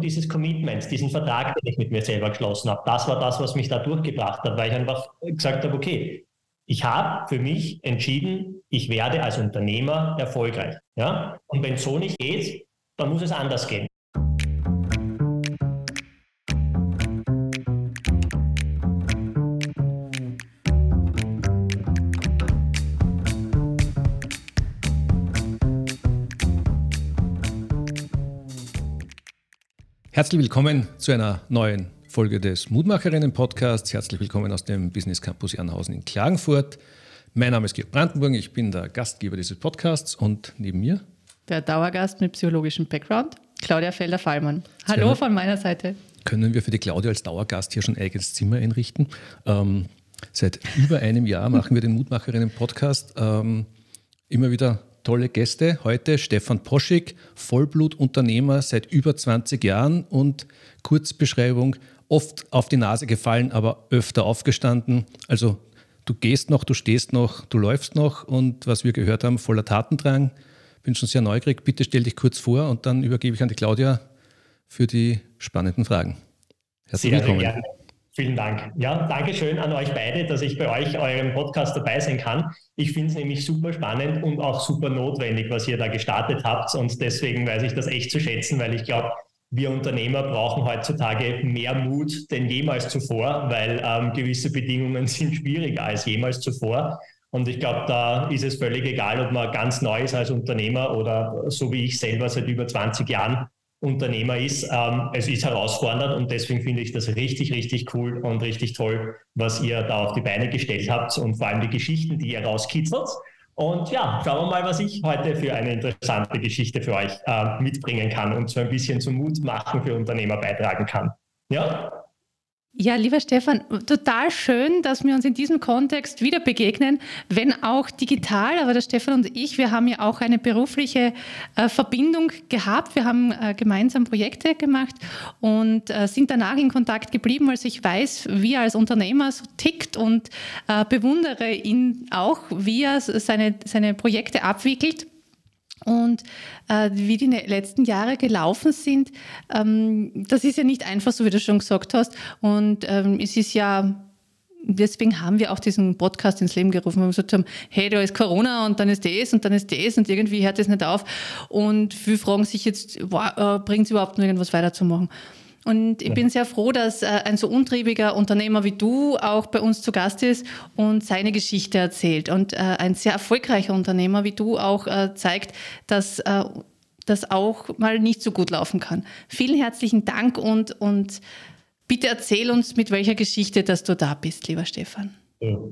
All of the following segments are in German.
und dieses Commitment, diesen Vertrag, den ich mit mir selber geschlossen habe, das war das, was mich da durchgebracht hat, weil ich einfach gesagt habe, okay, ich habe für mich entschieden, ich werde als Unternehmer erfolgreich. Ja? Und wenn es so nicht geht, dann muss es anders gehen. Herzlich willkommen zu einer neuen Folge des Mutmacherinnen-Podcasts. Herzlich willkommen aus dem Business Campus Jernhausen in Klagenfurt. Mein Name ist Georg Brandenburg, ich bin der Gastgeber dieses Podcasts und neben mir der Dauergast mit psychologischem Background, Claudia Felder-Fallmann. Hallo können, von meiner Seite. Können wir für die Claudia als Dauergast hier schon ein eigenes Zimmer einrichten? Ähm, seit über einem Jahr machen wir den Mutmacherinnen-Podcast. Ähm, immer wieder tolle Gäste. Heute Stefan Poschig, Vollblutunternehmer seit über 20 Jahren und Kurzbeschreibung, oft auf die Nase gefallen, aber öfter aufgestanden. Also du gehst noch, du stehst noch, du läufst noch und was wir gehört haben, voller Tatendrang. Bin schon sehr neugierig. Bitte stell dich kurz vor und dann übergebe ich an die Claudia für die spannenden Fragen. Herzlich sehr willkommen. Gerne. Vielen Dank. Ja, danke schön an euch beide, dass ich bei euch eurem Podcast dabei sein kann. Ich finde es nämlich super spannend und auch super notwendig, was ihr da gestartet habt. Und deswegen weiß ich das echt zu schätzen, weil ich glaube, wir Unternehmer brauchen heutzutage mehr Mut denn jemals zuvor, weil ähm, gewisse Bedingungen sind schwieriger als jemals zuvor. Und ich glaube, da ist es völlig egal, ob man ganz neu ist als Unternehmer oder so wie ich selber seit über 20 Jahren Unternehmer ist. Ähm, es ist herausfordernd und deswegen finde ich das richtig, richtig cool und richtig toll, was ihr da auf die Beine gestellt habt und vor allem die Geschichten, die ihr rauskitzelt. Und ja, schauen wir mal, was ich heute für eine interessante Geschichte für euch äh, mitbringen kann und so ein bisschen zum Mut machen für Unternehmer beitragen kann. Ja? Ja, lieber Stefan, total schön, dass wir uns in diesem Kontext wieder begegnen, wenn auch digital. Aber der Stefan und ich, wir haben ja auch eine berufliche äh, Verbindung gehabt. Wir haben äh, gemeinsam Projekte gemacht und äh, sind danach in Kontakt geblieben, weil ich weiß, wie er als Unternehmer so tickt und äh, bewundere ihn auch, wie er seine, seine Projekte abwickelt. Und äh, wie die ne-, letzten Jahre gelaufen sind, ähm, das ist ja nicht einfach, so wie du schon gesagt hast. Und ähm, es ist ja, deswegen haben wir auch diesen Podcast ins Leben gerufen, weil wir gesagt haben, hey, da ist Corona und dann ist das und dann ist das und irgendwie hört das nicht auf. Und viele fragen sich jetzt, wow, äh, bringt es überhaupt noch irgendwas weiterzumachen? Und ich ja. bin sehr froh, dass äh, ein so untriebiger Unternehmer wie du auch bei uns zu Gast ist und seine Geschichte erzählt. Und äh, ein sehr erfolgreicher Unternehmer wie du auch äh, zeigt, dass das auch mal nicht so gut laufen kann. Vielen herzlichen Dank und, und bitte erzähl uns, mit welcher Geschichte, dass du da bist, lieber Stefan.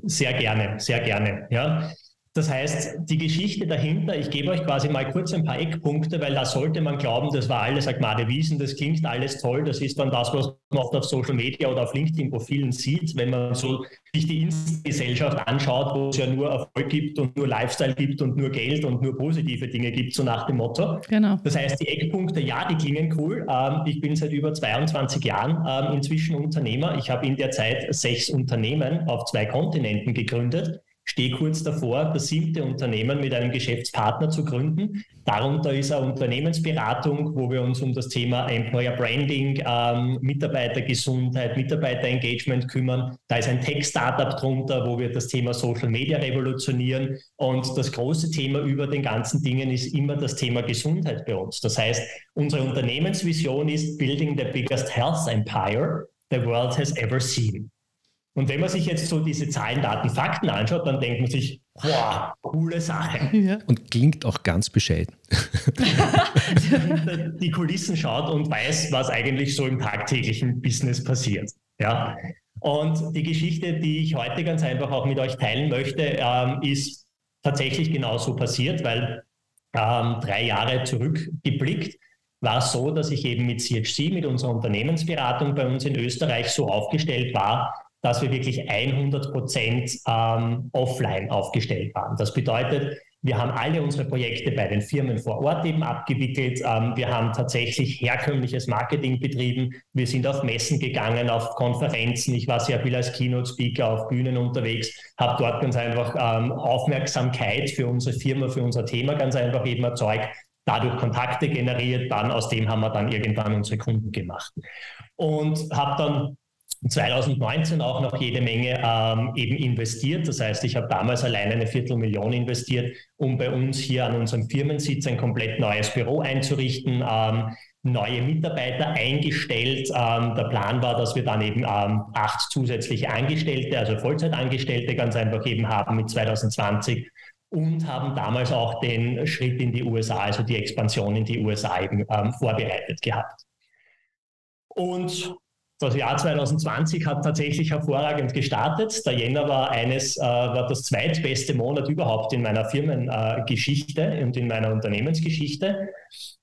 Sehr gerne, sehr gerne. Ja. Das heißt, die Geschichte dahinter, ich gebe euch quasi mal kurz ein paar Eckpunkte, weil da sollte man glauben, das war alles Agmade Wiesen, das klingt alles toll, das ist dann das, was man oft auf Social Media oder auf LinkedIn-Profilen sieht, wenn man so sich die Gesellschaft anschaut, wo es ja nur Erfolg gibt und nur Lifestyle gibt und nur Geld und nur positive Dinge gibt, so nach dem Motto. Genau. Das heißt, die Eckpunkte, ja, die klingen cool. Ähm, ich bin seit über 22 Jahren ähm, inzwischen Unternehmer. Ich habe in der Zeit sechs Unternehmen auf zwei Kontinenten gegründet stehe kurz davor, das siebte Unternehmen mit einem Geschäftspartner zu gründen. Darunter ist eine Unternehmensberatung, wo wir uns um das Thema Employer Branding, ähm, Mitarbeitergesundheit, Mitarbeiterengagement kümmern. Da ist ein Tech-Startup drunter, wo wir das Thema Social Media revolutionieren. Und das große Thema über den ganzen Dingen ist immer das Thema Gesundheit bei uns. Das heißt, unsere Unternehmensvision ist Building the biggest health empire the world has ever seen. Und wenn man sich jetzt so diese Zahlen, Daten, Fakten anschaut, dann denkt man sich, boah, coole Sache. Ja. Und klingt auch ganz bescheiden. die Kulissen schaut und weiß, was eigentlich so im tagtäglichen Business passiert. Ja. Und die Geschichte, die ich heute ganz einfach auch mit euch teilen möchte, ähm, ist tatsächlich genauso passiert, weil ähm, drei Jahre zurückgeblickt war es so, dass ich eben mit CHC, mit unserer Unternehmensberatung bei uns in Österreich so aufgestellt war, dass wir wirklich 100 Prozent ähm, offline aufgestellt waren. Das bedeutet, wir haben alle unsere Projekte bei den Firmen vor Ort eben abgewickelt. Ähm, wir haben tatsächlich herkömmliches Marketing betrieben. Wir sind auf Messen gegangen, auf Konferenzen. Ich war sehr viel als Keynote-Speaker auf Bühnen unterwegs, habe dort ganz einfach ähm, Aufmerksamkeit für unsere Firma, für unser Thema ganz einfach eben erzeugt dadurch Kontakte generiert, dann aus dem haben wir dann irgendwann unsere Kunden gemacht. Und habe dann 2019 auch noch jede Menge ähm, eben investiert. Das heißt, ich habe damals alleine eine Viertelmillion investiert, um bei uns hier an unserem Firmensitz ein komplett neues Büro einzurichten, ähm, neue Mitarbeiter eingestellt. Ähm, der Plan war, dass wir dann eben ähm, acht zusätzliche Angestellte, also Vollzeitangestellte ganz einfach eben haben mit 2020 und haben damals auch den Schritt in die USA, also die Expansion in die USA eben ähm, vorbereitet gehabt. Und das Jahr 2020 hat tatsächlich hervorragend gestartet. Der Jänner war eines, äh, war das zweitbeste Monat überhaupt in meiner Firmengeschichte äh, und in meiner Unternehmensgeschichte.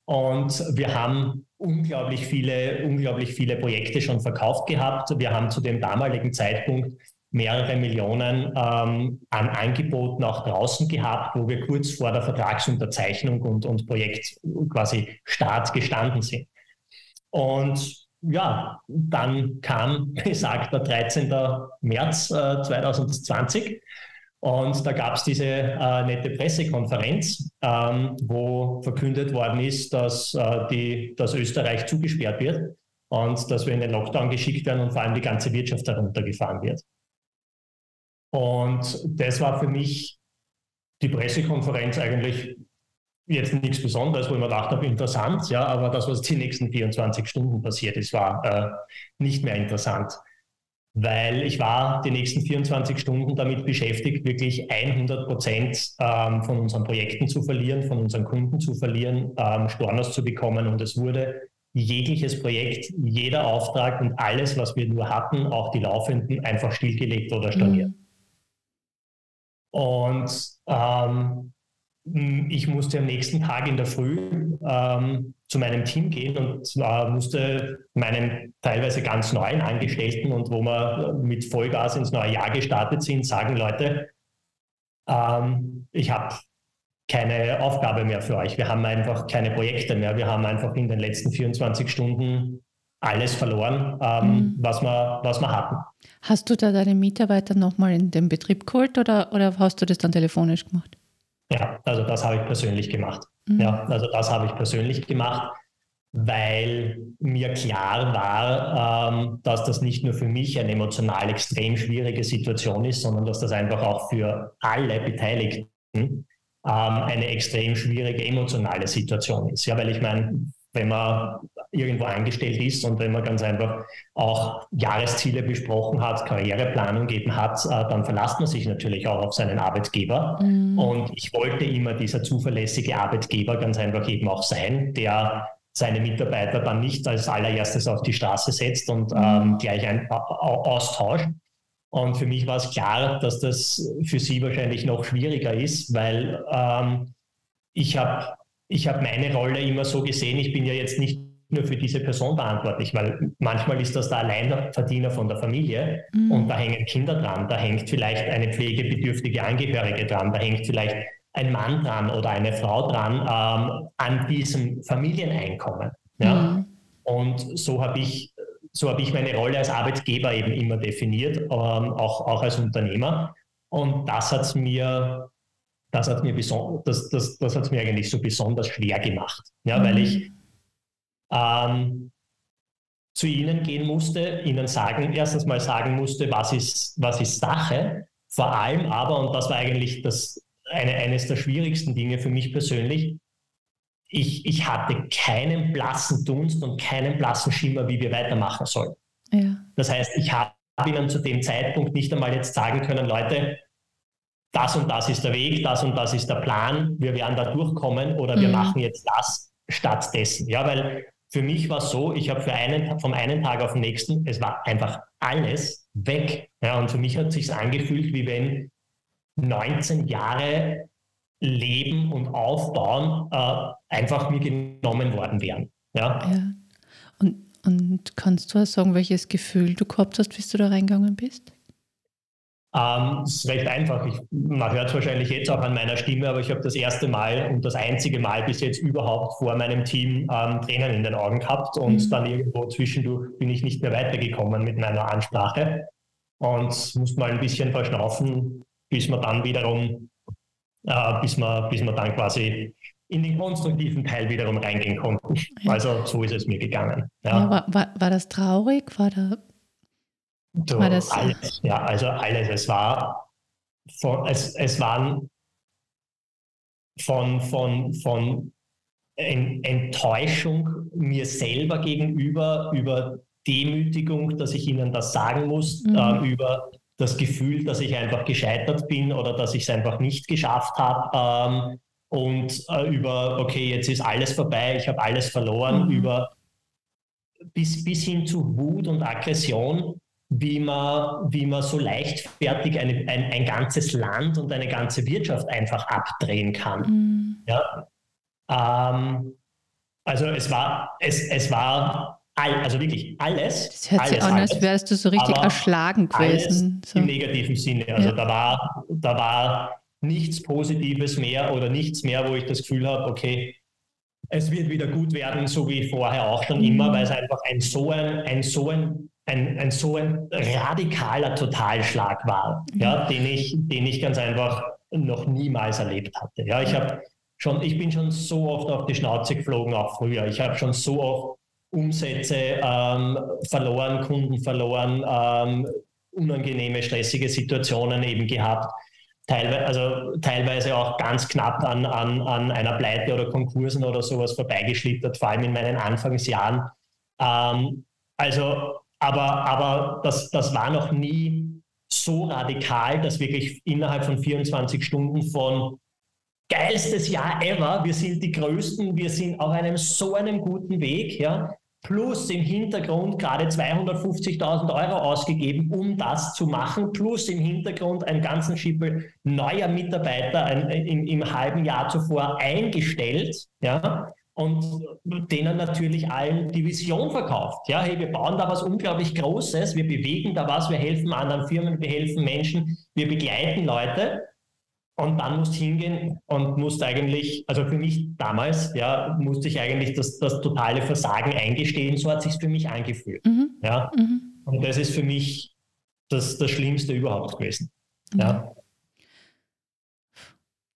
Und wir haben unglaublich viele, unglaublich viele Projekte schon verkauft gehabt. Wir haben zu dem damaligen Zeitpunkt mehrere Millionen ähm, an Angeboten auch draußen gehabt, wo wir kurz vor der Vertragsunterzeichnung und, und Projekt quasi Start gestanden sind. Und ja, dann kam besagter 13. März äh, 2020 und da gab es diese äh, nette Pressekonferenz, ähm, wo verkündet worden ist, dass, äh, die, dass Österreich zugesperrt wird und dass wir in den Lockdown geschickt werden und vor allem die ganze Wirtschaft heruntergefahren wird. Und das war für mich die Pressekonferenz eigentlich jetzt nichts Besonderes, wo ich mir gedacht habe, interessant, ja, aber das, was die nächsten 24 Stunden passiert ist, war äh, nicht mehr interessant, weil ich war die nächsten 24 Stunden damit beschäftigt, wirklich 100 Prozent ähm, von unseren Projekten zu verlieren, von unseren Kunden zu verlieren, ähm, Stornos zu bekommen und es wurde jegliches Projekt, jeder Auftrag und alles, was wir nur hatten, auch die laufenden, einfach stillgelegt oder storniert. Mhm. Und ähm, hm, ich musste am nächsten Tag in der Früh ähm, zu meinem Team gehen und zwar musste meinen teilweise ganz neuen Angestellten und wo wir mit Vollgas ins neue Jahr gestartet sind, sagen, Leute, ähm, ich habe keine Aufgabe mehr für euch. Wir haben einfach keine Projekte mehr. Wir haben einfach in den letzten 24 Stunden alles verloren, ähm, mhm. was, wir, was wir hatten. Hast du da deine Mitarbeiter nochmal in den Betrieb geholt oder, oder hast du das dann telefonisch gemacht? Ja, also das habe ich persönlich gemacht. Mhm. Ja, also das habe ich persönlich gemacht, weil mir klar war, ähm, dass das nicht nur für mich eine emotional extrem schwierige Situation ist, sondern dass das einfach auch für alle Beteiligten ähm, eine extrem schwierige emotionale Situation ist. Ja, weil ich meine, wenn man irgendwo angestellt ist und wenn man ganz einfach auch Jahresziele besprochen hat, Karriereplanung gegeben hat, äh, dann verlasst man sich natürlich auch auf seinen Arbeitgeber. Mhm. Und ich wollte immer dieser zuverlässige Arbeitgeber ganz einfach eben auch sein, der seine Mitarbeiter dann nicht als allererstes auf die Straße setzt und mhm. ähm, gleich ein, austauscht. Und für mich war es klar, dass das für sie wahrscheinlich noch schwieriger ist, weil ähm, ich habe ich habe meine Rolle immer so gesehen, ich bin ja jetzt nicht nur für diese Person verantwortlich, weil manchmal ist das der Alleinverdiener von der Familie mhm. und da hängen Kinder dran, da hängt vielleicht eine pflegebedürftige Angehörige dran, da hängt vielleicht ein Mann dran oder eine Frau dran ähm, an diesem Familieneinkommen. Ja? Mhm. Und so habe ich, so hab ich meine Rolle als Arbeitgeber eben immer definiert, ähm, auch, auch als Unternehmer. Und das hat es mir das hat mir, das, das, das hat's mir eigentlich so besonders schwer gemacht, ja, mhm. weil ich ähm, zu ihnen gehen musste, ihnen sagen, erstens mal sagen musste, was ist, was ist Sache, vor allem aber, und das war eigentlich das, eine, eines der schwierigsten Dinge für mich persönlich, ich, ich hatte keinen blassen Dunst und keinen blassen Schimmer, wie wir weitermachen sollen. Ja. Das heißt, ich habe ihnen zu dem Zeitpunkt nicht einmal jetzt sagen können, Leute, das und das ist der Weg, das und das ist der Plan, wir werden da durchkommen oder wir mhm. machen jetzt das stattdessen. Ja, weil für mich war es so, ich habe einen, vom einen Tag auf den nächsten, es war einfach alles weg. Ja, und für mich hat es sich angefühlt, wie wenn 19 Jahre Leben und Aufbauen äh, einfach mir genommen worden wären. Ja. ja. Und, und kannst du auch sagen, welches Gefühl du gehabt hast, bis du da reingegangen bist? Ähm, es ist recht einfach. Ich, man hört es wahrscheinlich jetzt auch an meiner Stimme, aber ich habe das erste Mal und das einzige Mal bis jetzt überhaupt vor meinem Team ähm, Tränen in den Augen gehabt und mhm. dann irgendwo zwischendurch bin ich nicht mehr weitergekommen mit meiner Ansprache und musste mal ein bisschen verschnaufen, bis man dann wiederum, äh, bis man, bis man dann quasi in den konstruktiven Teil wiederum reingehen konnten. Ja. Also so ist es mir gegangen. Ja. ja war, war, war, das traurig? War, da, so, war das alles? Ja, also alles. Es war von, es, es waren von, von, von Enttäuschung mir selber gegenüber, über Demütigung, dass ich ihnen das sagen muss, mhm. äh, über das Gefühl, dass ich einfach gescheitert bin oder dass ich es einfach nicht geschafft habe ähm, und äh, über, okay, jetzt ist alles vorbei, ich habe alles verloren, mhm. über bis, bis hin zu Wut und Aggression, wie man, wie man so leichtfertig eine, ein, ein ganzes Land und eine ganze Wirtschaft einfach abdrehen kann. Mhm. Ja? Ähm, also es war, es, es war all, also wirklich alles. Das hört alles, sich an, als wärst du so richtig erschlagen gewesen. So. Im negativen Sinne. Also ja. da war, da war nichts Positives mehr oder nichts mehr, wo ich das Gefühl habe, okay, es wird wieder gut werden, so wie vorher auch schon mhm. immer, weil es einfach ein so ein, ein so ein, ein, ein so ein radikaler Totalschlag war, mhm. ja, den ich, den ich ganz einfach noch niemals erlebt hatte. Ja, ich habe schon, ich bin schon so oft auf die Schnauze geflogen, auch früher. Ich habe schon so oft Umsätze ähm, verloren, Kunden verloren, ähm, unangenehme, stressige Situationen eben gehabt. Teilweise, also teilweise auch ganz knapp an, an, an einer Pleite oder Konkursen oder sowas vorbeigeschlittert, vor allem in meinen Anfangsjahren. Ähm, also, aber, aber das, das war noch nie so radikal, dass wirklich innerhalb von 24 Stunden von geilstes Jahr ever. Wir sind die Größten, wir sind auf einem so einem guten Weg, ja. Plus im Hintergrund gerade 250.000 Euro ausgegeben, um das zu machen. Plus im Hintergrund einen ganzen Schippel neuer Mitarbeiter ein, im, im halben Jahr zuvor eingestellt, ja und denen natürlich allen die Vision verkauft. Ja, hey, wir bauen da was unglaublich Großes, wir bewegen da was, wir helfen anderen Firmen, wir helfen Menschen, wir begleiten Leute und dann musst du hingehen und musst eigentlich, also für mich damals, ja, musste ich eigentlich das, das totale Versagen eingestehen. So hat sich für mich angefühlt. Mhm. Ja. Mhm. Und das ist für mich das, das Schlimmste überhaupt gewesen. Mhm. Ja.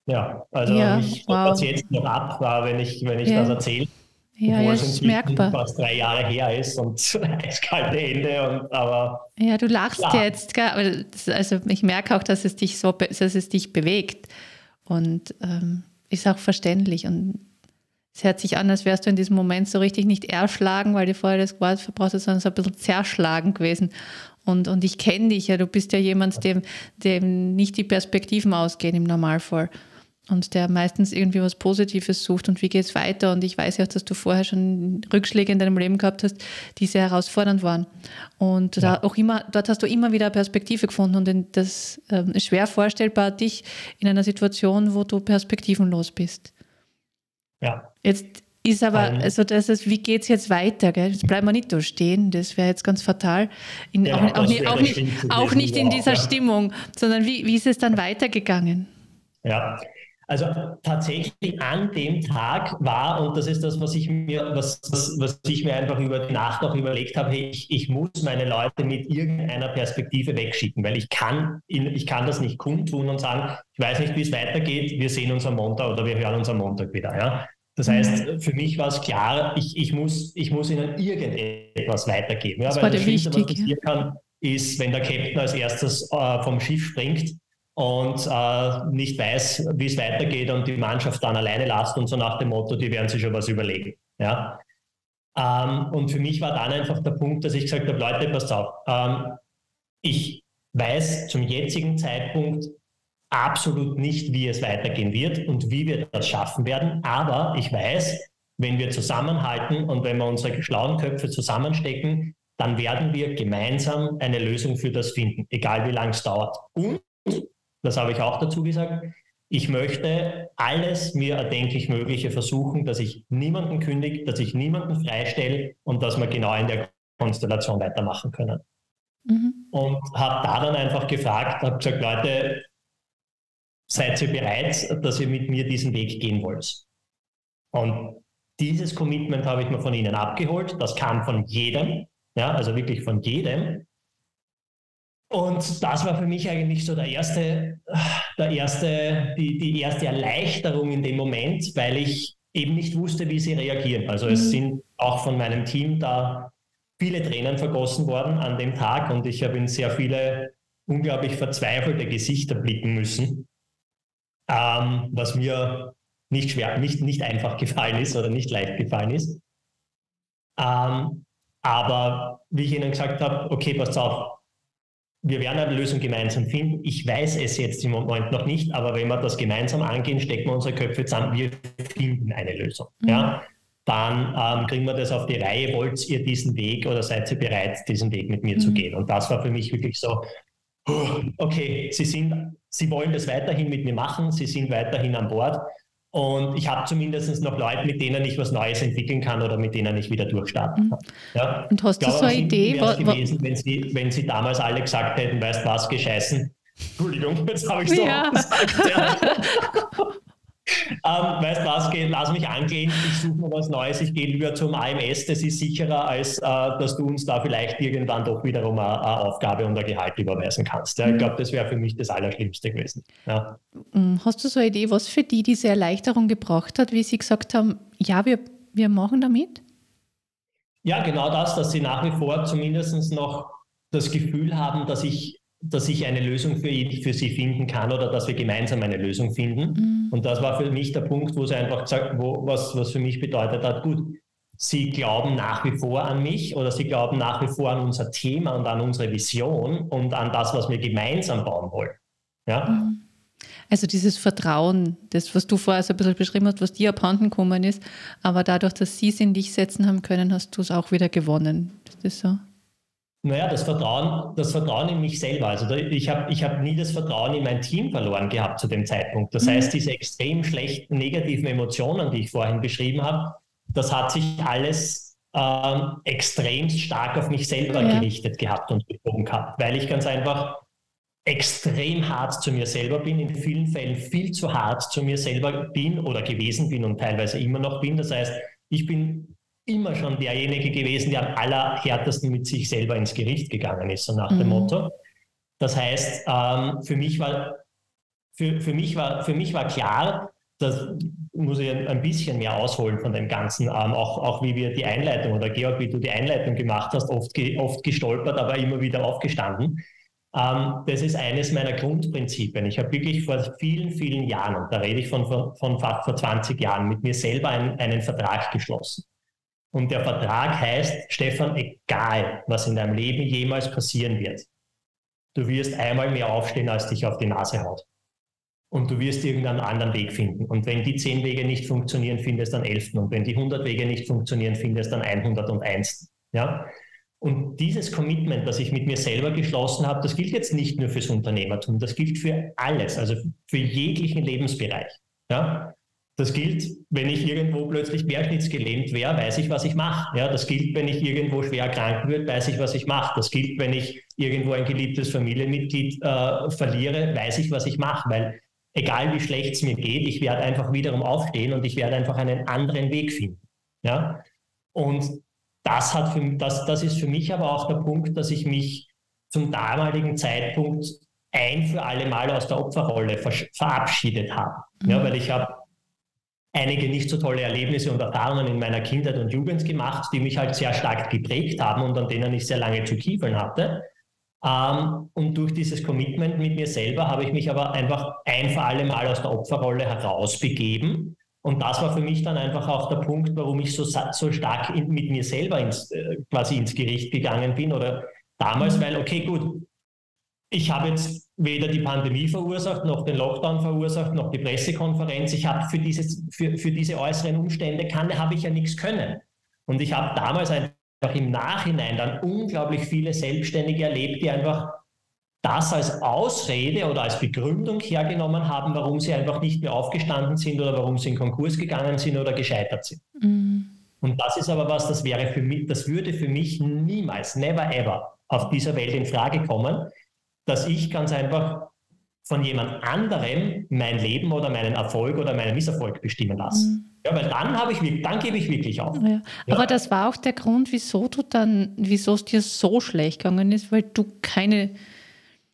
Ja, also ja, ich wow. das jetzt noch ab, wenn ich, wenn ich ja. das erzähle. Ja, ja, ist merkbar. Was drei Jahre her ist und eiskalte Hände und aber. Ja, du lachst ja. jetzt, also ich merke auch, dass es dich so, dass es dich bewegt und ähm, ist auch verständlich und es hört sich an, als wärst du in diesem Moment so richtig nicht erschlagen, weil du vorher das Wort verbraucht hast, sondern so ein bisschen zerschlagen gewesen. Und, und ich kenne dich ja, du bist ja jemand, dem, dem nicht die Perspektiven ausgehen im Normalfall und der meistens irgendwie was Positives sucht und wie geht es weiter. Und ich weiß ja auch, dass du vorher schon Rückschläge in deinem Leben gehabt hast, die sehr herausfordernd waren. Und ja. da auch immer, dort hast du immer wieder Perspektive gefunden und das ähm, ist schwer vorstellbar, dich in einer Situation, wo du perspektivenlos bist. Ja. Jetzt ist aber, also das ist, wie geht es jetzt weiter? Gell? Jetzt bleiben wir nicht da stehen, das wäre jetzt ganz fatal. In, ja, auch, auch, nicht, auch, nicht, auch nicht in dieser ja. Stimmung, sondern wie, wie ist es dann weitergegangen? Ja, also tatsächlich an dem Tag war, und das ist das, was ich mir, was, was, ich mir einfach über die Nacht auch überlegt habe, hey, ich, ich muss meine Leute mit irgendeiner Perspektive wegschicken, weil ich kann, ich kann das nicht kundtun und sagen, ich weiß nicht, wie es weitergeht, wir sehen uns am Montag oder wir hören uns am Montag wieder. Ja? Das heißt, für mich war es klar, ich, ich, muss, ich muss ihnen irgendetwas weitergeben. Ja, das weil das Schlimmste, was passieren kann, ist, wenn der Captain als erstes äh, vom Schiff springt und äh, nicht weiß, wie es weitergeht und die Mannschaft dann alleine lasst und so nach dem Motto, die werden sich schon was überlegen. Ja? Ähm, und für mich war dann einfach der Punkt, dass ich gesagt habe, Leute, passt auf, ähm, ich weiß zum jetzigen Zeitpunkt absolut nicht, wie es weitergehen wird und wie wir das schaffen werden, aber ich weiß, wenn wir zusammenhalten und wenn wir unsere schlauen Köpfe zusammenstecken, dann werden wir gemeinsam eine Lösung für das finden, egal wie lange es dauert. Und das habe ich auch dazu gesagt. Ich möchte alles mir erdenklich Mögliche versuchen, dass ich niemanden kündige, dass ich niemanden freistelle und dass wir genau in der Konstellation weitermachen können. Mhm. Und habe da dann einfach gefragt, habe gesagt, Leute, seid ihr bereit, dass ihr mit mir diesen Weg gehen wollt? Und dieses Commitment habe ich mir von ihnen abgeholt. Das kam von jedem, ja, also wirklich von jedem. Und das war für mich eigentlich so der erste, der erste, die, die erste Erleichterung in dem Moment, weil ich eben nicht wusste, wie sie reagieren. Also es mhm. sind auch von meinem Team da viele Tränen vergossen worden an dem Tag und ich habe in sehr viele unglaublich verzweifelte Gesichter blicken müssen, ähm, was mir nicht schwer, nicht, nicht einfach gefallen ist oder nicht leicht gefallen ist. Ähm, aber wie ich Ihnen gesagt habe, okay, passt auf, wir werden eine Lösung gemeinsam finden. Ich weiß es jetzt im Moment noch nicht, aber wenn wir das gemeinsam angehen, stecken wir unsere Köpfe zusammen, wir finden eine Lösung. Mhm. Ja? Dann ähm, kriegen wir das auf die Reihe. Wollt ihr diesen Weg oder seid ihr bereit, diesen Weg mit mir mhm. zu gehen? Und das war für mich wirklich so, okay, sie, sind, sie wollen das weiterhin mit mir machen, sie sind weiterhin an Bord. Und ich habe zumindest noch Leute, mit denen ich was Neues entwickeln kann oder mit denen ich wieder durchstarten kann. Ja? Und hast glaube, du so eine Idee? Was gewesen, wenn sie, wenn sie damals alle gesagt hätten, weißt was, gescheißen. Entschuldigung, jetzt habe ich es ja. doch gesagt. Ja. Ähm, weißt du was, geh, lass mich angehen, ich suche mir was Neues, ich gehe lieber zum AMS, das ist sicherer, als äh, dass du uns da vielleicht irgendwann doch wiederum eine, eine Aufgabe und ein Gehalt überweisen kannst. Ja, ich mhm. glaube, das wäre für mich das Allerschlimmste gewesen. Ja. Mhm. Hast du so eine Idee, was für die diese Erleichterung gebracht hat, wie sie gesagt haben, ja, wir, wir machen damit? Ja, genau das, dass sie nach wie vor zumindest noch das Gefühl haben, dass ich dass ich eine Lösung für, für sie finden kann oder dass wir gemeinsam eine Lösung finden. Mhm. Und das war für mich der Punkt, wo sie einfach gesagt, wo, was, was für mich bedeutet hat, gut, sie glauben nach wie vor an mich oder sie glauben nach wie vor an unser Thema und an unsere Vision und an das, was wir gemeinsam bauen wollen. Ja? Mhm. Also dieses Vertrauen, das, was du vorher so ein bisschen beschrieben hast, was dir abhanden gekommen ist, aber dadurch, dass sie es in dich setzen haben können, hast du es auch wieder gewonnen. Ist das so? Naja, das Vertrauen, das Vertrauen in mich selber. Also ich habe ich hab nie das Vertrauen in mein Team verloren gehabt zu dem Zeitpunkt. Das mhm. heißt, diese extrem schlechten negativen Emotionen, die ich vorhin beschrieben habe, das hat sich alles ähm, extrem stark auf mich selber ja. gerichtet gehabt und bezogen gehabt, weil ich ganz einfach extrem hart zu mir selber bin, in vielen Fällen viel zu hart zu mir selber bin oder gewesen bin und teilweise immer noch bin. Das heißt, ich bin immer schon derjenige gewesen, der am allerhärtesten mit sich selber ins Gericht gegangen ist, so nach mhm. dem Motto. Das heißt, ähm, für, mich war, für, für, mich war, für mich war klar, das muss ich ein bisschen mehr ausholen von dem Ganzen, ähm, auch, auch wie wir die Einleitung oder Georg, wie du die Einleitung gemacht hast, oft, ge, oft gestolpert, aber immer wieder aufgestanden. Ähm, das ist eines meiner Grundprinzipien. Ich habe wirklich vor vielen, vielen Jahren, und da rede ich von, von, von fast vor 20 Jahren, mit mir selber einen, einen Vertrag geschlossen. Und der Vertrag heißt, Stefan, egal was in deinem Leben jemals passieren wird, du wirst einmal mehr aufstehen, als dich auf die Nase haut. Und du wirst irgendeinen anderen Weg finden. Und wenn die zehn Wege nicht funktionieren, findest du einen elften. Und wenn die 100 Wege nicht funktionieren, findest du dann 101. Ja? Und dieses Commitment, das ich mit mir selber geschlossen habe, das gilt jetzt nicht nur fürs Unternehmertum, das gilt für alles, also für jeglichen Lebensbereich. Ja? Das gilt, wenn ich irgendwo plötzlich querschnittsgelähmt wäre, weiß ich, was ich mache. Ja, das gilt, wenn ich irgendwo schwer krank wird, weiß ich, was ich mache. Das gilt, wenn ich irgendwo ein geliebtes Familienmitglied äh, verliere, weiß ich, was ich mache. Weil egal wie schlecht es mir geht, ich werde einfach wiederum aufstehen und ich werde einfach einen anderen Weg finden. Ja? Und das, hat für, das, das ist für mich aber auch der Punkt, dass ich mich zum damaligen Zeitpunkt ein für alle Mal aus der Opferrolle verabschiedet habe. Mhm. Ja, weil ich habe einige nicht so tolle Erlebnisse und Erfahrungen in meiner Kindheit und Jugend gemacht, die mich halt sehr stark geprägt haben und an denen ich sehr lange zu kiefeln hatte. Ähm, und durch dieses Commitment mit mir selber habe ich mich aber einfach ein für alle Mal aus der Opferrolle herausbegeben. Und das war für mich dann einfach auch der Punkt, warum ich so, so stark in, mit mir selber ins, äh, quasi ins Gericht gegangen bin oder damals, weil, okay, gut, ich habe jetzt weder die Pandemie verursacht, noch den Lockdown verursacht, noch die Pressekonferenz. Ich habe für, dieses, für, für diese äußeren Umstände kann, habe ich ja nichts können. Und ich habe damals einfach im Nachhinein dann unglaublich viele Selbstständige erlebt, die einfach das als Ausrede oder als Begründung hergenommen haben, warum sie einfach nicht mehr aufgestanden sind oder warum sie in Konkurs gegangen sind oder gescheitert sind. Mhm. Und das ist aber was, das wäre für mich, das würde für mich niemals, never ever auf dieser Welt in Frage kommen, dass ich ganz einfach von jemand anderem mein Leben oder meinen Erfolg oder meinen Misserfolg bestimmen lasse. Mhm. Ja, weil dann habe ich, dann gebe ich wirklich auf. Ja. Ja. Aber das war auch der Grund, wieso du dann, wieso es dir so schlecht gegangen ist, weil du keine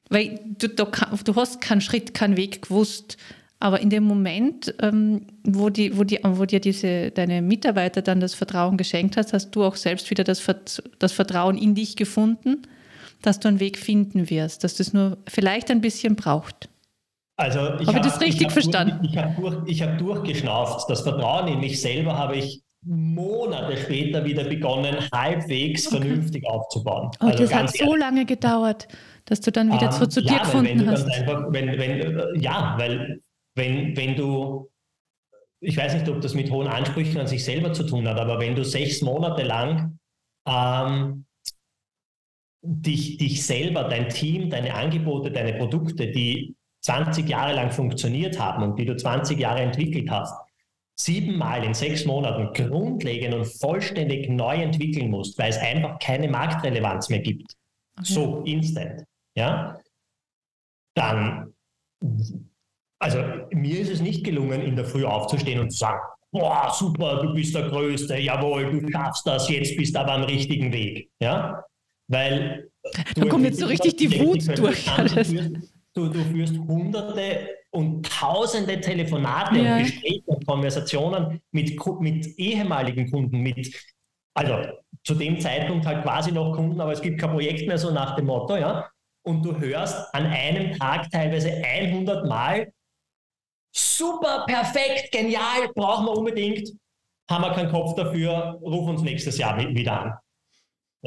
Weil du, du, du hast keinen Schritt, keinen Weg gewusst. Aber in dem Moment, ähm, wo, die, wo, die, wo dir diese, deine Mitarbeiter dann das Vertrauen geschenkt hast, hast du auch selbst wieder das, das Vertrauen in dich gefunden, dass du einen Weg finden wirst, dass das nur vielleicht ein bisschen braucht. Also ich habe das richtig ich verstanden. Durch, ich habe durch, hab durchgeschnauft. Das Vertrauen in mich selber habe ich Monate später wieder begonnen, halbwegs okay. vernünftig aufzubauen. Oh, also das hat so ehrlich. lange gedauert, dass du dann wieder ähm, zu, dir ja, gefunden hast. Einfach, wenn, wenn, ja, weil wenn, wenn du, ich weiß nicht, ob das mit hohen Ansprüchen an sich selber zu tun hat, aber wenn du sechs Monate lang ähm, dich, dich selber, dein Team, deine Angebote, deine Produkte, die 20 Jahre lang funktioniert haben und die du 20 Jahre entwickelt hast, siebenmal in sechs Monaten grundlegend und vollständig neu entwickeln musst, weil es einfach keine Marktrelevanz mehr gibt, okay. so instant, ja, dann, also mir ist es nicht gelungen, in der Früh aufzustehen und zu sagen, boah, super, du bist der Größte, jawohl, du schaffst das, jetzt bist du aber am richtigen Weg, ja, weil... Da kommt jetzt so richtig die Wut durch. Du, du führst hunderte und tausende Telefonate ja. und Gespräche und Konversationen mit, mit ehemaligen Kunden, mit, also zu dem Zeitpunkt halt quasi noch Kunden, aber es gibt kein Projekt mehr so nach dem Motto, ja. Und du hörst an einem Tag teilweise 100 Mal, super, perfekt, genial, brauchen wir unbedingt, haben wir keinen Kopf dafür, ruf uns nächstes Jahr wieder an.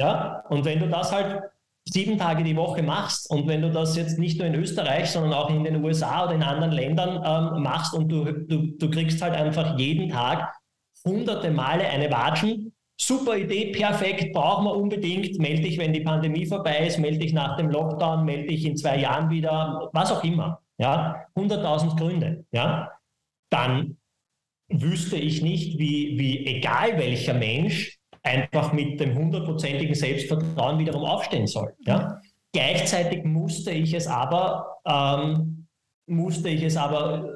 Ja, und wenn du das halt sieben Tage die Woche machst und wenn du das jetzt nicht nur in Österreich, sondern auch in den USA oder in anderen Ländern ähm, machst und du, du, du kriegst halt einfach jeden Tag hunderte Male eine Watschen, super Idee, perfekt, brauchen wir unbedingt, melde dich, wenn die Pandemie vorbei ist, melde dich nach dem Lockdown, melde dich in zwei Jahren wieder, was auch immer, ja, 100.000 Gründe, ja, dann wüsste ich nicht, wie, wie egal welcher Mensch einfach mit dem hundertprozentigen Selbstvertrauen wiederum aufstehen soll. Ja? Gleichzeitig musste ich es aber, ähm, musste ich es aber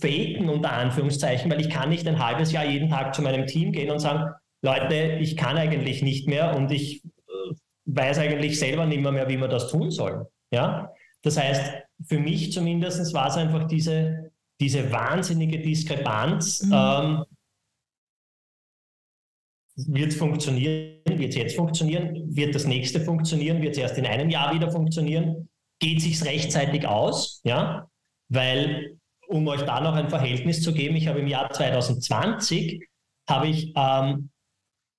faken, unter Anführungszeichen, weil ich kann nicht ein halbes Jahr jeden Tag zu meinem Team gehen und sagen, Leute, ich kann eigentlich nicht mehr und ich äh, weiß eigentlich selber nicht mehr, mehr, wie wir das tun sollen. Ja? Das heißt, für mich zumindest war es einfach diese, diese wahnsinnige Diskrepanz, mhm. ähm, wird es funktionieren? Wird es jetzt funktionieren? Wird das nächste funktionieren? Wird es erst in einem Jahr wieder funktionieren? Geht sich rechtzeitig aus? Ja, weil um euch da noch ein Verhältnis zu geben, ich habe im Jahr 2020 habe ich ähm,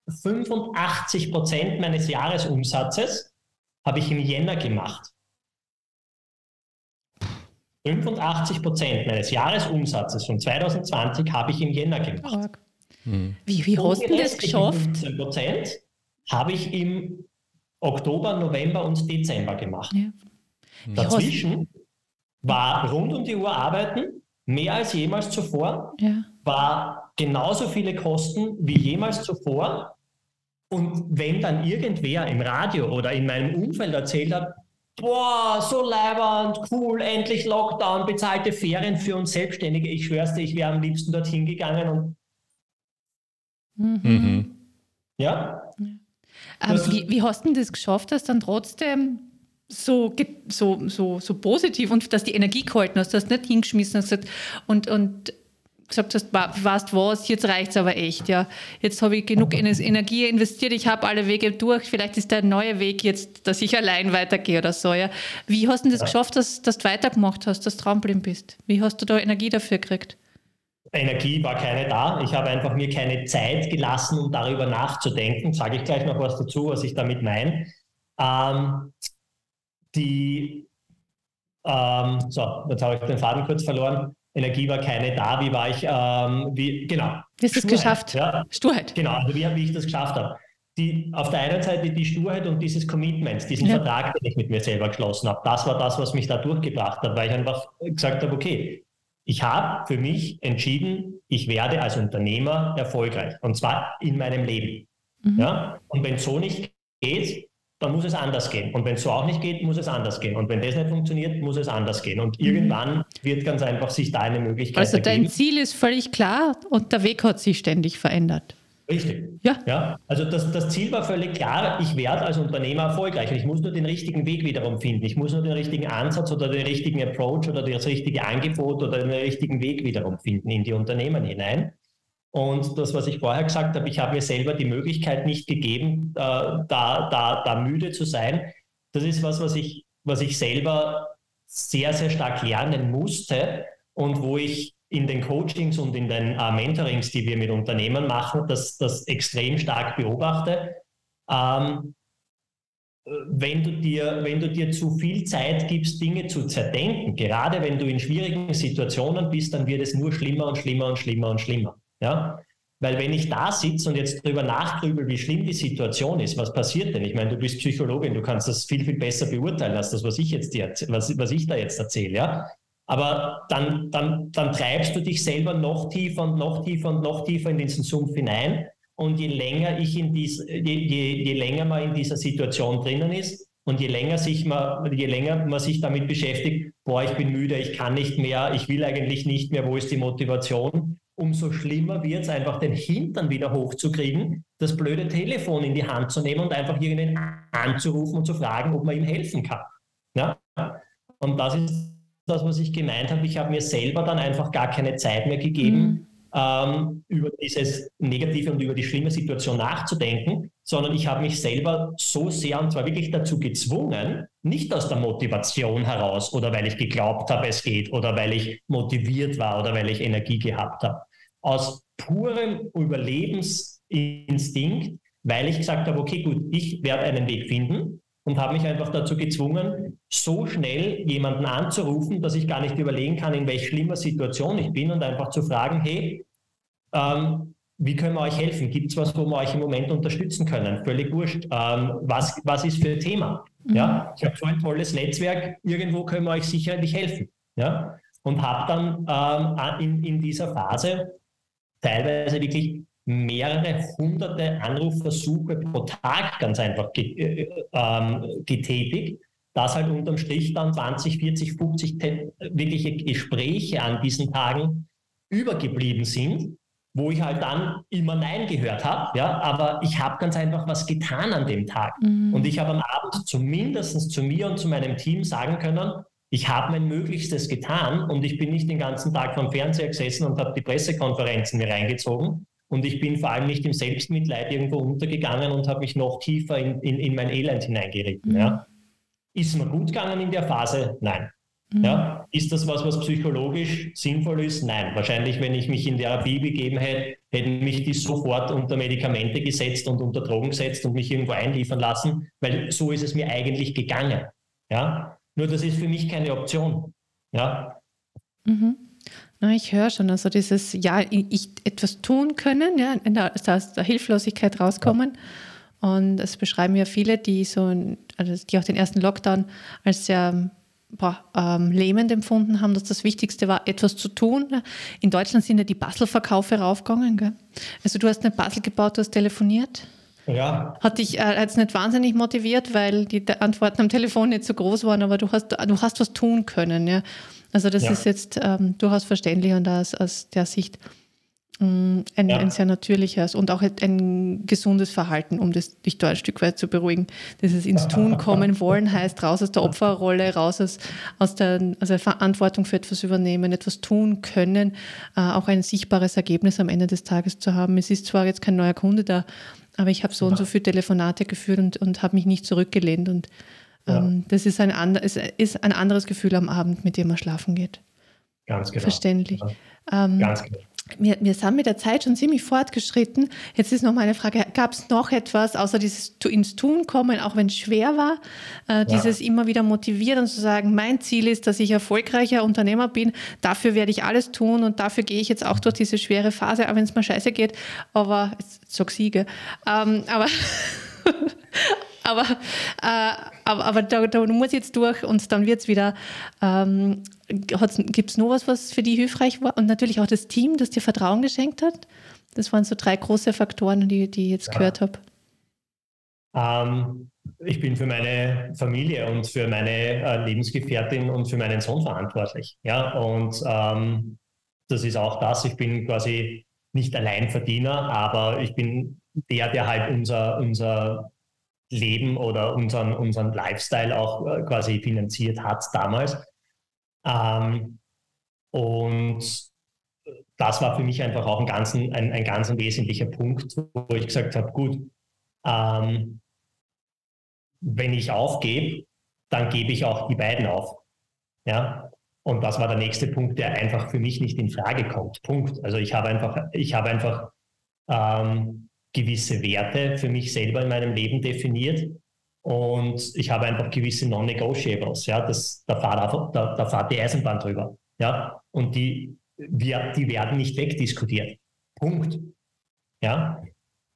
85 Prozent meines Jahresumsatzes habe ich im Jänner gemacht. 85 Prozent meines Jahresumsatzes von 2020 habe ich im Jänner gemacht. Hm. Wie, wie hast du das geschafft? 15 Prozent habe ich im Oktober, November und Dezember gemacht. Ja. Dazwischen war rund um die Uhr arbeiten, mehr als jemals zuvor, ja. war genauso viele Kosten wie jemals zuvor. Und wenn dann irgendwer im Radio oder in meinem Umfeld erzählt hat, boah, so leibernd, cool, endlich Lockdown, bezahlte Ferien für uns Selbstständige, ich schwör's dir, ich wäre am liebsten dorthin gegangen und Mhm. Mhm. Ja? Ähm, wie, wie hast du das geschafft, dass dann trotzdem so, so, so, so positiv und dass die Energie gehalten hast, dass du nicht hingeschmissen hast und, und gesagt hast, weißt was, jetzt reicht es aber echt, ja. Jetzt habe ich genug Energie investiert, ich habe alle Wege durch, vielleicht ist der neue Weg jetzt, dass ich allein weitergehe oder so, ja. Wie hast du das ja. geschafft, dass, dass du weitergemacht hast, dass du Traumblind bist? Wie hast du da Energie dafür gekriegt? Energie war keine da. Ich habe einfach mir keine Zeit gelassen, um darüber nachzudenken. Sage ich gleich noch was dazu, was ich damit meine. Ähm, die, ähm, so, jetzt habe ich den Faden kurz verloren. Energie war keine da. Wie war ich? Ähm, wie, genau. Wie hast du es geschafft? Ja. Sturheit. Genau, also wie, wie ich das geschafft habe. Die, auf der einen Seite die Sturheit und dieses Commitment, diesen ja. Vertrag, den ich mit mir selber geschlossen habe, das war das, was mich da durchgebracht hat, weil ich einfach gesagt habe, okay, ich habe für mich entschieden, ich werde als Unternehmer erfolgreich und zwar in meinem Leben. Mhm. Ja? Und wenn es so nicht geht, dann muss es anders gehen. Und wenn es so auch nicht geht, muss es anders gehen. Und wenn das nicht funktioniert, muss es anders gehen. Und mhm. irgendwann wird ganz einfach sich da eine Möglichkeit Also dein ergeben. Ziel ist völlig klar und der Weg hat sich ständig verändert. Richtig. Ja. ja. Also das, das Ziel war völlig klar, ich werde als Unternehmer erfolgreich. Ich muss nur den richtigen Weg wiederum finden. Ich muss nur den richtigen Ansatz oder den richtigen Approach oder das richtige Angebot oder den richtigen Weg wiederum finden in die Unternehmen hinein. Und das, was ich vorher gesagt habe, ich habe mir selber die Möglichkeit nicht gegeben, äh, da, da, da müde zu sein. Das ist was, was ich, was ich selber sehr, sehr stark lernen musste und wo ich in den Coachings und in den äh, Mentorings, die wir mit Unternehmen machen, das, das extrem stark beobachte. Ähm, wenn du, dir, wenn du dir zu viel Zeit gibst, Dinge zu zerdenken, gerade wenn du in schwierigen Situationen bist, dann wird es nur schlimmer und schlimmer und schlimmer und schlimmer. Ja? Weil wenn ich da sitze und jetzt darüber nachgrübel, wie schlimm die Situation ist, was passiert denn? Ich meine, du bist Psychologin, du kannst das viel, viel besser beurteilen als das, was ich jetzt dir, was, was ich da jetzt erzähle. Ja? Aber dann, dann, dann treibst du dich selber noch tiefer und noch tiefer und noch tiefer in diesen Sumpf hinein. Und je länger ich in dies, je, je, je länger man in dieser Situation drinnen ist und je länger sich man, je länger man sich damit beschäftigt, boah, ich bin müde, ich kann nicht mehr, ich will eigentlich nicht mehr, wo ist die Motivation? Umso schlimmer wird es einfach den Hintern wieder hochzukriegen, das blöde Telefon in die Hand zu nehmen und einfach irgendwen anzurufen und zu fragen, ob man ihm helfen kann. Ja? Und das ist das, was ich gemeint habe. Ich habe mir selber dann einfach gar keine Zeit mehr gegeben, mhm. ähm, über dieses Negative und über die schlimme Situation nachzudenken, sondern ich habe mich selber so sehr und zwar wirklich dazu gezwungen, nicht aus der Motivation heraus oder weil ich geglaubt habe, es geht oder weil ich motiviert war oder weil ich Energie gehabt habe, aus purem Überlebensinstinkt, weil ich gesagt habe, okay, gut, ich werde einen Weg finden und habe mich einfach dazu gezwungen, so schnell jemanden anzurufen, dass ich gar nicht überlegen kann, in welch schlimmer Situation ich bin und einfach zu fragen, hey, ähm, wie können wir euch helfen? Gibt es was, wo wir euch im Moment unterstützen können? Völlig wurscht. Ähm, was, was ist für ein Thema? Mhm. Ja, ich habe so ein tolles Netzwerk, irgendwo können wir euch sicherlich helfen. Ja? Und habe dann ähm, in, in dieser Phase teilweise wirklich mehrere hunderte Anrufversuche pro Tag ganz einfach äh, ähm, getätigt, dass halt unterm Strich dann 20, 40, 50 wirkliche Gespräche an diesen Tagen übergeblieben sind, wo ich halt dann immer Nein gehört habe, ja, aber ich habe ganz einfach was getan an dem Tag. Mhm. Und ich habe am Abend zumindest zu mir und zu meinem Team sagen können, ich habe mein Möglichstes getan und ich bin nicht den ganzen Tag vom Fernseher gesessen und habe die Pressekonferenzen mir reingezogen, und ich bin vor allem nicht im Selbstmitleid irgendwo untergegangen und habe mich noch tiefer in, in, in mein Elend hineingeritten. Mhm. Ja. Ist mir gut gegangen in der Phase? Nein. Mhm. Ja. Ist das was, was psychologisch sinnvoll ist? Nein. Wahrscheinlich, wenn ich mich in Therapie begeben hätte, hätten mich die sofort unter Medikamente gesetzt und unter Drogen gesetzt und mich irgendwo einliefern lassen, weil so ist es mir eigentlich gegangen. Ja. Nur das ist für mich keine Option. Ja. Mhm. Ich höre schon, also dieses, ja, ich etwas tun können, ja, aus der Hilflosigkeit rauskommen. Und das beschreiben ja viele, die so, also die auch den ersten Lockdown als sehr boah, ähm, lähmend empfunden haben, dass das Wichtigste war, etwas zu tun. In Deutschland sind ja die Bastelverkaufe raufgegangen. Gell? Also du hast eine Basel gebaut, du hast telefoniert. Ja. Hat dich äh, jetzt nicht wahnsinnig motiviert, weil die Antworten am Telefon nicht so groß waren, aber du hast, du hast was tun können. Ja? Also das ja. ist jetzt ähm, durchaus verständlich und aus, aus der Sicht ähm, ein, ja. ein, sehr natürliches und auch ein gesundes Verhalten, um das, dich da ein Stück weit zu beruhigen. Dieses ins Tun kommen wollen heißt raus aus der Opferrolle, raus aus, aus, der, aus der Verantwortung für etwas übernehmen, etwas tun können, äh, auch ein sichtbares Ergebnis am Ende des Tages zu haben. Es ist zwar jetzt kein neuer Kunde da, aber ich habe so und so viele Telefonate geführt und, und habe mich nicht zurückgelehnt und ähm, das ist ein, and ist, ist ein anderes Gefühl am Abend, mit dem man schlafen geht. Ganz genau. Verständlich. Ja. Ähm, Ganz genau. Wir, wir sind mit der Zeit schon ziemlich fortgeschritten. Jetzt ist noch meine Frage: Gab es noch etwas, außer dieses ins Tun kommen, auch wenn es schwer war, äh, dieses ja. immer wieder motivieren und zu sagen, mein Ziel ist, dass ich erfolgreicher Unternehmer bin, dafür werde ich alles tun und dafür gehe ich jetzt auch durch diese schwere Phase, auch wenn es mal scheiße geht. Aber, sag Siege. Ähm, aber. aber, äh, aber, aber da, da muss jetzt durch und dann wird es wieder. Ähm, Gibt es noch was, was für die hilfreich war? Und natürlich auch das Team, das dir Vertrauen geschenkt hat. Das waren so drei große Faktoren, die, die ich jetzt ja. gehört habe. Ähm, ich bin für meine Familie und für meine äh, Lebensgefährtin und für meinen Sohn verantwortlich. Ja, und ähm, das ist auch das. Ich bin quasi nicht Alleinverdiener, aber ich bin der, der halt unser, unser Leben oder unseren, unseren Lifestyle auch äh, quasi finanziert hat damals. Ähm, und das war für mich einfach auch ein ganz, ein, ein ganz wesentlicher Punkt, wo ich gesagt habe, gut, ähm, wenn ich aufgebe, dann gebe ich auch die beiden auf. Ja, und das war der nächste Punkt, der einfach für mich nicht in Frage kommt. Punkt. Also ich habe einfach, ich habe einfach ähm, gewisse Werte für mich selber in meinem Leben definiert und ich habe einfach gewisse Non-Negotiables. Ja, das, da, fahrt, da, da fahrt die Eisenbahn drüber. Ja, und die, wir, die werden nicht wegdiskutiert. Punkt. Ja,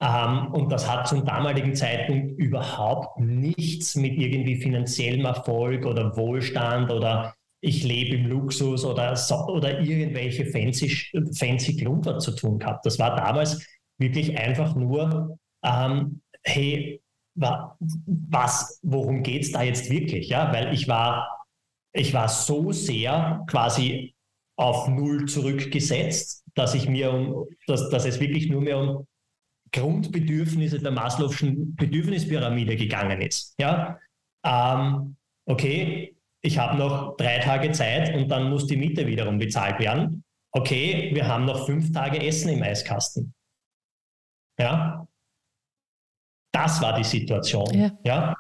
ähm, und das hat zum damaligen Zeitpunkt überhaupt nichts mit irgendwie finanziellem Erfolg oder Wohlstand oder ich lebe im Luxus oder, oder irgendwelche fancy, fancy Klumper zu tun gehabt. Das war damals wirklich einfach nur, ähm, hey, was, worum geht es da jetzt wirklich? Ja, weil ich war, ich war so sehr quasi auf Null zurückgesetzt, dass ich mir um, dass, dass es wirklich nur mehr um Grundbedürfnisse der Maslow'schen Bedürfnispyramide gegangen ist. Ja, ähm, okay, ich habe noch drei Tage Zeit und dann muss die Miete wiederum bezahlt werden. Okay, wir haben noch fünf Tage Essen im Eiskasten. Ja, das war die Situation. Ja. ja.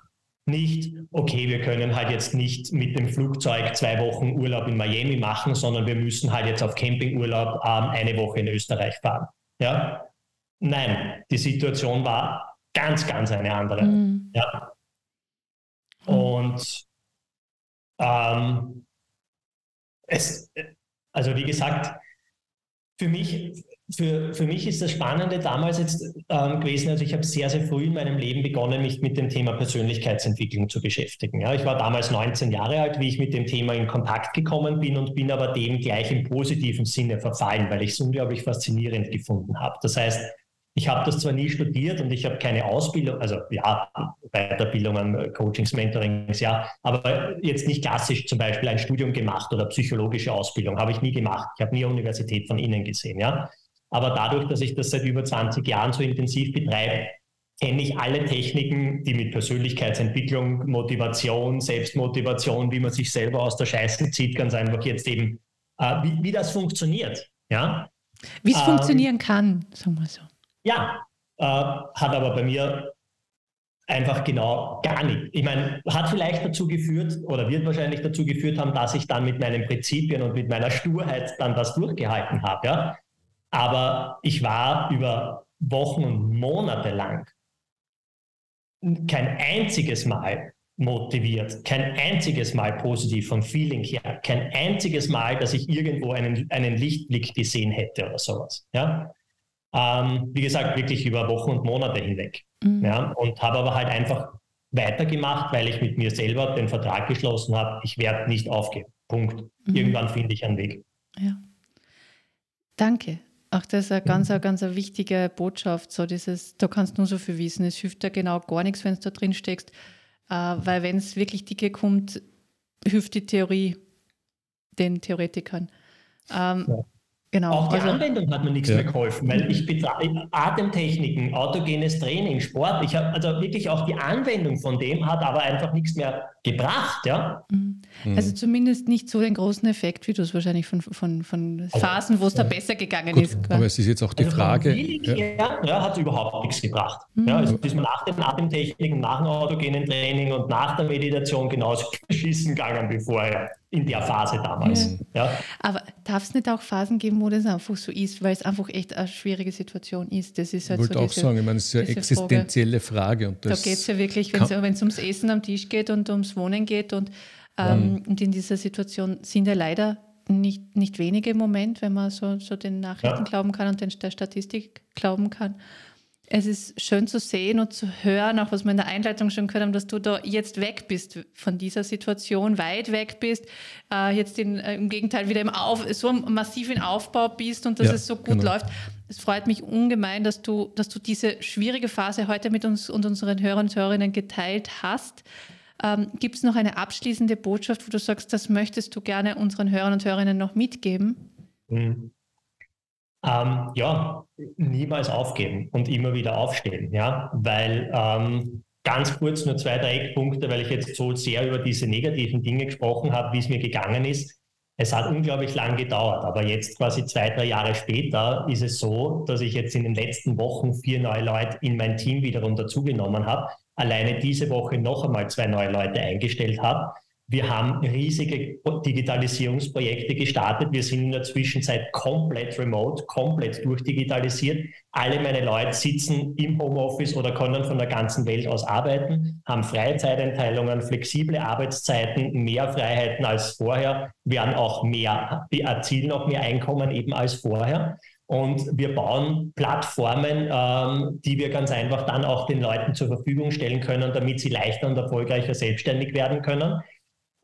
Nicht, okay, wir können halt jetzt nicht mit dem Flugzeug zwei Wochen Urlaub in Miami machen, sondern wir müssen halt jetzt auf Campingurlaub ähm, eine Woche in Österreich fahren. Ja? Nein, die Situation war ganz, ganz eine andere. Mhm. Ja. Und ähm, es, also wie gesagt, für mich, für, für mich ist das Spannende damals jetzt ähm, gewesen, also ich habe sehr, sehr früh in meinem Leben begonnen, mich mit dem Thema Persönlichkeitsentwicklung zu beschäftigen. Ja, ich war damals 19 Jahre alt, wie ich mit dem Thema in Kontakt gekommen bin und bin aber dem gleich im positiven Sinne verfallen, weil ich es unglaublich faszinierend gefunden habe. Das heißt, ich habe das zwar nie studiert und ich habe keine Ausbildung, also ja, Weiterbildungen, Coachings, Mentorings, ja, aber jetzt nicht klassisch zum Beispiel ein Studium gemacht oder psychologische Ausbildung, habe ich nie gemacht. Ich habe nie Universität von Ihnen gesehen, ja. Aber dadurch, dass ich das seit über 20 Jahren so intensiv betreibe, kenne ich alle Techniken, die mit Persönlichkeitsentwicklung, Motivation, Selbstmotivation, wie man sich selber aus der Scheiße zieht, ganz einfach jetzt eben, äh, wie, wie das funktioniert, ja. Wie es ähm, funktionieren kann, sagen wir so. Ja, äh, hat aber bei mir einfach genau gar nicht. Ich meine, hat vielleicht dazu geführt oder wird wahrscheinlich dazu geführt haben, dass ich dann mit meinen Prinzipien und mit meiner Sturheit dann das durchgehalten habe. Ja? Aber ich war über Wochen und Monate lang kein einziges Mal motiviert, kein einziges Mal positiv vom Feeling her, kein einziges Mal, dass ich irgendwo einen, einen Lichtblick gesehen hätte oder sowas. Ja? Ähm, wie gesagt, wirklich über Wochen und Monate hinweg. Mhm. Ja, und habe aber halt einfach weitergemacht, weil ich mit mir selber den Vertrag geschlossen habe, ich werde nicht aufgeben. Punkt. Mhm. Irgendwann finde ich einen Weg. Ja. Danke. Auch das ist eine ganz, mhm. eine ganz eine wichtige Botschaft. So dieses, da kannst du nur so viel wissen. Es hilft dir genau gar nichts, wenn du da drin steckst. Äh, weil wenn es wirklich dicke kommt, hilft die Theorie den Theoretikern. Ähm, ja. Genau. Auch die also, Anwendung hat mir nichts ja. mehr geholfen, weil ich betreibe Atemtechniken, autogenes Training, Sport. Ich habe also wirklich auch die Anwendung von dem hat aber einfach nichts mehr gebracht, ja. Mhm. Mhm. Also zumindest nicht so den großen Effekt, wie du es wahrscheinlich von, von, von Phasen, wo es da besser gegangen Gut, ist. Aber es ist jetzt auch die also Frage. Ja. ja, hat überhaupt nichts gebracht. Mhm. Ja, also ist man nach den Atemtechniken, nach dem autogenen Training und nach der Meditation genauso geschissen gegangen wie vorher in der Phase damals. Ja. ja. Aber darf es nicht auch Phasen geben, wo das einfach so ist, weil es einfach echt eine schwierige Situation ist? Das ist halt ich wollte so auch diese, sagen, ich meine, es ist eine existenzielle Frage. Frage da geht es ja wirklich, wenn es ums Essen am Tisch geht und ums Wohnen geht und, ähm, mhm. und in dieser Situation sind ja leider nicht, nicht wenige im Moment, wenn man so, so den Nachrichten ja. glauben kann und den, der Statistik glauben kann es ist schön zu sehen und zu hören, auch was wir in der Einleitung schon gehört haben, dass du da jetzt weg bist von dieser Situation, weit weg bist, äh, jetzt in, äh, im Gegenteil wieder im Auf, so massiv in Aufbau bist und dass ja, es so gut genau. läuft. Es freut mich ungemein, dass du, dass du diese schwierige Phase heute mit uns und unseren Hörern und Hörerinnen geteilt hast. Ähm, Gibt es noch eine abschließende Botschaft, wo du sagst, das möchtest du gerne unseren Hörern und Hörerinnen noch mitgeben? Mhm. Ähm, ja, niemals aufgeben und immer wieder aufstehen, ja, weil ähm, ganz kurz nur zwei, drei Eckpunkte, weil ich jetzt so sehr über diese negativen Dinge gesprochen habe, wie es mir gegangen ist. Es hat unglaublich lang gedauert, aber jetzt quasi zwei, drei Jahre später ist es so, dass ich jetzt in den letzten Wochen vier neue Leute in mein Team wiederum dazugenommen habe, alleine diese Woche noch einmal zwei neue Leute eingestellt habe wir haben riesige Digitalisierungsprojekte gestartet. Wir sind in der Zwischenzeit komplett remote, komplett durchdigitalisiert. Alle meine Leute sitzen im Homeoffice oder können von der ganzen Welt aus arbeiten, haben Freizeiteinteilungen, flexible Arbeitszeiten, mehr Freiheiten als vorher, werden auch mehr, erzielen auch mehr Einkommen eben als vorher. Und wir bauen Plattformen, ähm, die wir ganz einfach dann auch den Leuten zur Verfügung stellen können, damit sie leichter und erfolgreicher selbstständig werden können.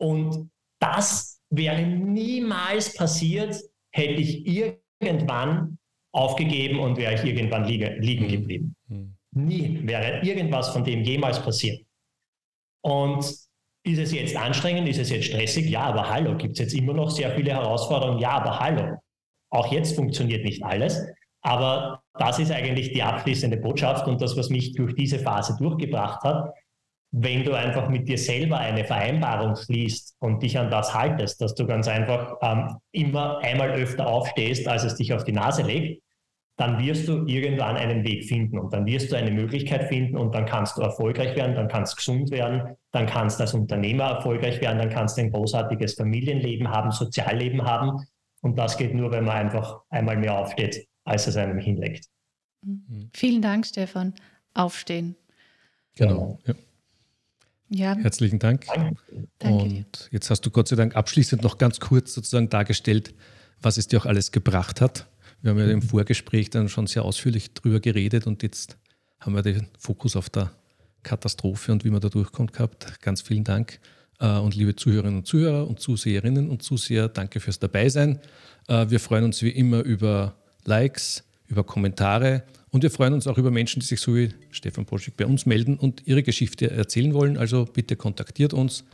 Und das wäre niemals passiert, hätte ich irgendwann aufgegeben und wäre ich irgendwann liege, liegen mhm. geblieben. Mhm. Nie wäre irgendwas von dem jemals passiert. Und ist es jetzt anstrengend, ist es jetzt stressig? Ja, aber hallo, gibt es jetzt immer noch sehr viele Herausforderungen? Ja, aber hallo. Auch jetzt funktioniert nicht alles. Aber das ist eigentlich die abschließende Botschaft und das, was mich durch diese Phase durchgebracht hat, wenn du einfach mit dir selber eine Vereinbarung schließt und dich an das haltest, dass du ganz einfach ähm, immer einmal öfter aufstehst, als es dich auf die Nase legt, dann wirst du irgendwann einen Weg finden und dann wirst du eine Möglichkeit finden und dann kannst du erfolgreich werden, dann kannst du gesund werden, dann kannst du als Unternehmer erfolgreich werden, dann kannst du ein großartiges Familienleben haben, Sozialleben haben und das geht nur, wenn man einfach einmal mehr aufsteht, als es einem hinlegt. Mhm. Vielen Dank, Stefan. Aufstehen. Genau. Ja. Ja. Herzlichen Dank. Danke. Und jetzt hast du Gott sei Dank abschließend noch ganz kurz sozusagen dargestellt, was es dir auch alles gebracht hat. Wir haben ja im Vorgespräch dann schon sehr ausführlich drüber geredet und jetzt haben wir den Fokus auf der Katastrophe und wie man da durchkommt gehabt. Ganz vielen Dank. Äh, und liebe Zuhörerinnen und Zuhörer und Zuseherinnen und Zuseher, danke fürs Dabeisein. Äh, wir freuen uns wie immer über Likes, über Kommentare und wir freuen uns auch über Menschen, die sich so wie Stefan Polschik bei uns melden und ihre Geschichte erzählen wollen. Also bitte kontaktiert uns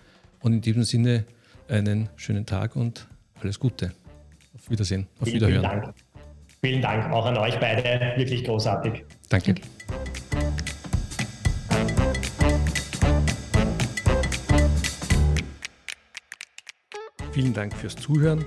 und in diesem Sinne einen schönen Tag und alles Gute. Auf Wiedersehen, auf vielen, Wiederhören. Vielen Dank. Vielen Dank auch an euch beide, wirklich großartig. Danke. Danke. Vielen Dank fürs Zuhören.